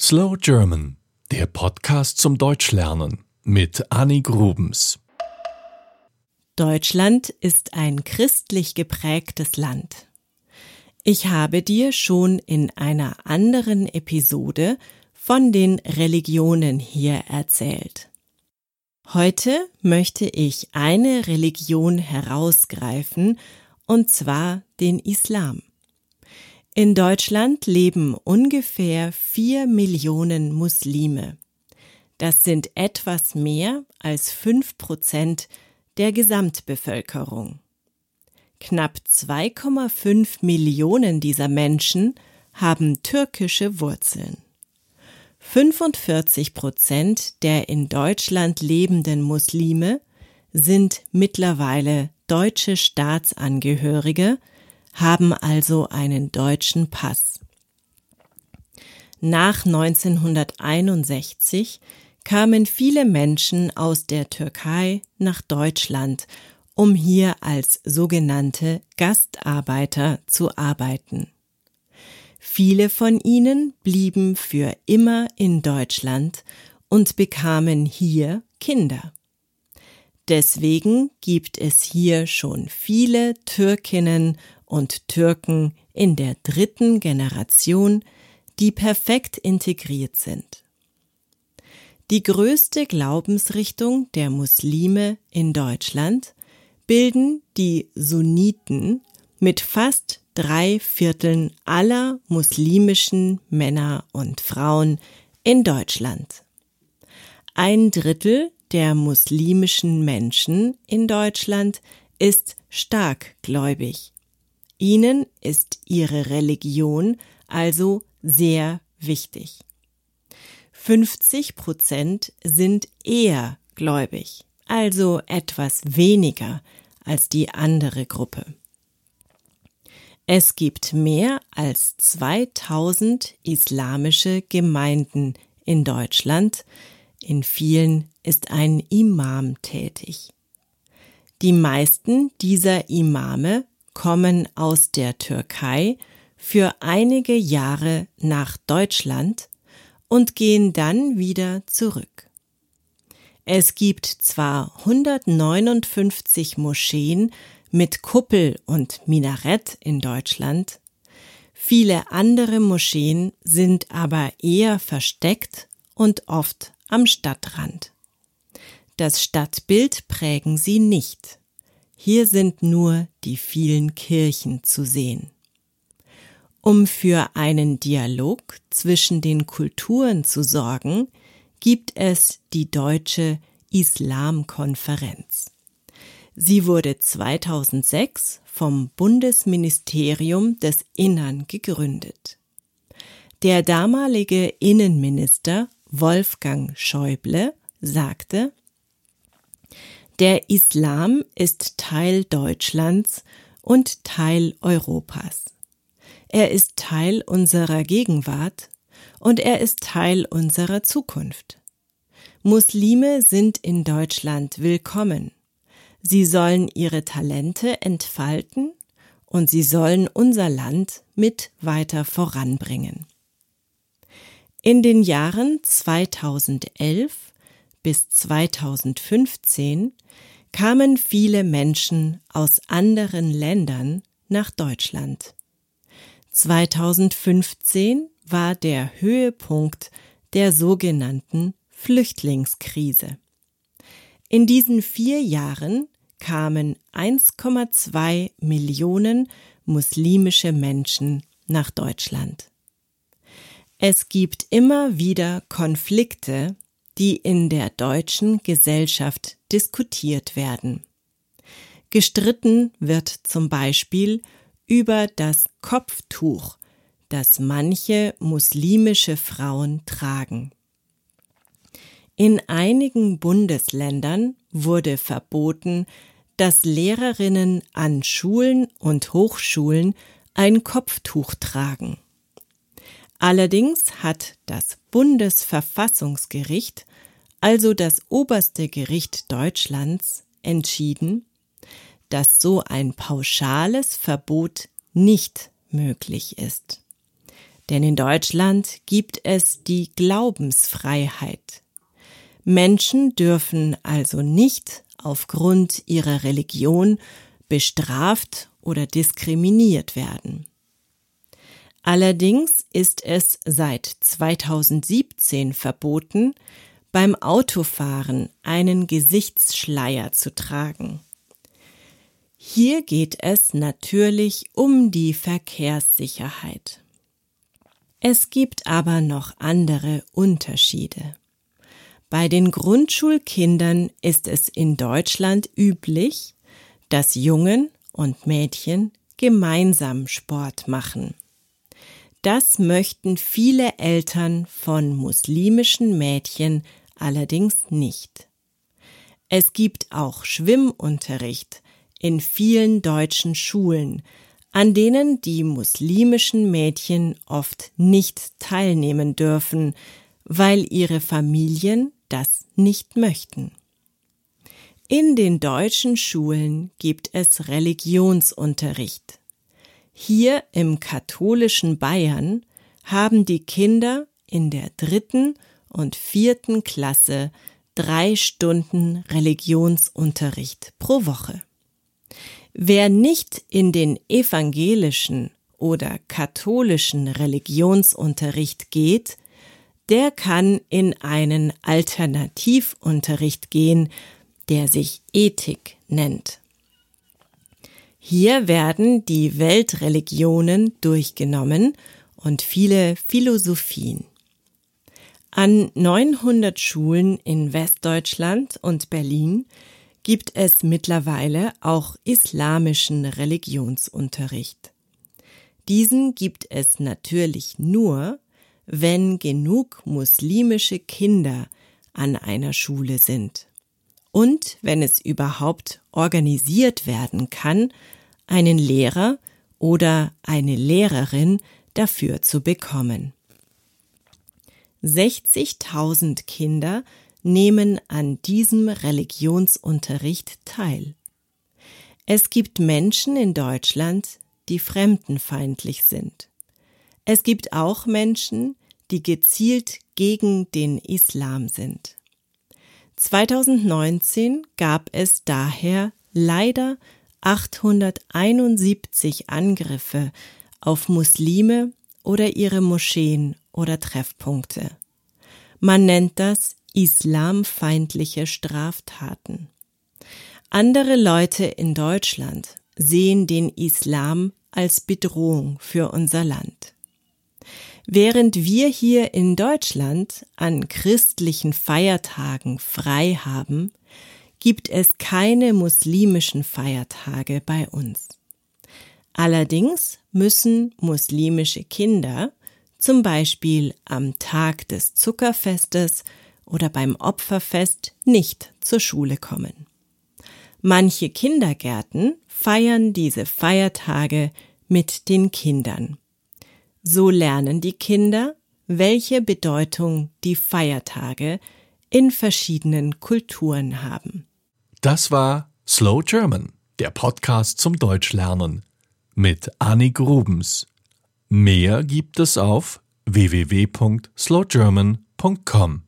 Slow German, der Podcast zum Deutschlernen mit Annie Grubens. Deutschland ist ein christlich geprägtes Land. Ich habe dir schon in einer anderen Episode von den Religionen hier erzählt. Heute möchte ich eine Religion herausgreifen, und zwar den Islam. In Deutschland leben ungefähr vier Millionen Muslime. Das sind etwas mehr als fünf Prozent der Gesamtbevölkerung. Knapp 2,5 Millionen dieser Menschen haben türkische Wurzeln. 45 Prozent der in Deutschland lebenden Muslime sind mittlerweile deutsche Staatsangehörige, haben also einen deutschen Pass. Nach 1961 kamen viele Menschen aus der Türkei nach Deutschland, um hier als sogenannte Gastarbeiter zu arbeiten. Viele von ihnen blieben für immer in Deutschland und bekamen hier Kinder. Deswegen gibt es hier schon viele Türkinnen und Türken in der dritten Generation, die perfekt integriert sind. Die größte Glaubensrichtung der Muslime in Deutschland bilden die Sunniten mit fast drei Vierteln aller muslimischen Männer und Frauen in Deutschland. Ein Drittel der muslimischen Menschen in Deutschland ist starkgläubig. Ihnen ist ihre Religion also sehr wichtig. 50 Prozent sind eher gläubig, also etwas weniger als die andere Gruppe. Es gibt mehr als 2000 islamische Gemeinden in Deutschland. In vielen ist ein Imam tätig. Die meisten dieser Imame kommen aus der Türkei für einige Jahre nach Deutschland und gehen dann wieder zurück. Es gibt zwar 159 Moscheen mit Kuppel und Minarett in Deutschland, viele andere Moscheen sind aber eher versteckt und oft am Stadtrand. Das Stadtbild prägen sie nicht. Hier sind nur die vielen Kirchen zu sehen. Um für einen Dialog zwischen den Kulturen zu sorgen, gibt es die Deutsche Islamkonferenz. Sie wurde 2006 vom Bundesministerium des Innern gegründet. Der damalige Innenminister Wolfgang Schäuble sagte, der Islam ist Teil Deutschlands und Teil Europas. Er ist Teil unserer Gegenwart und er ist Teil unserer Zukunft. Muslime sind in Deutschland willkommen. Sie sollen ihre Talente entfalten und sie sollen unser Land mit weiter voranbringen. In den Jahren 2011 bis 2015 kamen viele Menschen aus anderen Ländern nach Deutschland. 2015 war der Höhepunkt der sogenannten Flüchtlingskrise. In diesen vier Jahren kamen 1,2 Millionen muslimische Menschen nach Deutschland. Es gibt immer wieder Konflikte, die in der deutschen Gesellschaft diskutiert werden. Gestritten wird zum Beispiel über das Kopftuch, das manche muslimische Frauen tragen. In einigen Bundesländern wurde verboten, dass Lehrerinnen an Schulen und Hochschulen ein Kopftuch tragen. Allerdings hat das Bundesverfassungsgericht, also das oberste Gericht Deutschlands, entschieden, dass so ein pauschales Verbot nicht möglich ist. Denn in Deutschland gibt es die Glaubensfreiheit. Menschen dürfen also nicht aufgrund ihrer Religion bestraft oder diskriminiert werden. Allerdings ist es seit 2017 verboten, beim Autofahren einen Gesichtsschleier zu tragen. Hier geht es natürlich um die Verkehrssicherheit. Es gibt aber noch andere Unterschiede. Bei den Grundschulkindern ist es in Deutschland üblich, dass Jungen und Mädchen gemeinsam Sport machen. Das möchten viele Eltern von muslimischen Mädchen allerdings nicht. Es gibt auch Schwimmunterricht in vielen deutschen Schulen, an denen die muslimischen Mädchen oft nicht teilnehmen dürfen, weil ihre Familien das nicht möchten. In den deutschen Schulen gibt es Religionsunterricht. Hier im katholischen Bayern haben die Kinder in der dritten und vierten Klasse drei Stunden Religionsunterricht pro Woche. Wer nicht in den evangelischen oder katholischen Religionsunterricht geht, der kann in einen Alternativunterricht gehen, der sich Ethik nennt. Hier werden die Weltreligionen durchgenommen und viele Philosophien. An 900 Schulen in Westdeutschland und Berlin gibt es mittlerweile auch islamischen Religionsunterricht. Diesen gibt es natürlich nur, wenn genug muslimische Kinder an einer Schule sind und wenn es überhaupt organisiert werden kann, einen Lehrer oder eine Lehrerin dafür zu bekommen. 60.000 Kinder nehmen an diesem Religionsunterricht teil. Es gibt Menschen in Deutschland, die fremdenfeindlich sind. Es gibt auch Menschen, die gezielt gegen den Islam sind. 2019 gab es daher leider 871 Angriffe auf Muslime oder ihre Moscheen oder Treffpunkte. Man nennt das islamfeindliche Straftaten. Andere Leute in Deutschland sehen den Islam als Bedrohung für unser Land. Während wir hier in Deutschland an christlichen Feiertagen frei haben, gibt es keine muslimischen Feiertage bei uns. Allerdings müssen muslimische Kinder zum Beispiel am Tag des Zuckerfestes oder beim Opferfest nicht zur Schule kommen. Manche Kindergärten feiern diese Feiertage mit den Kindern. So lernen die Kinder, welche Bedeutung die Feiertage in verschiedenen Kulturen haben. Das war Slow German, der Podcast zum Deutschlernen mit Annie Grubens. Mehr gibt es auf www.slowgerman.com.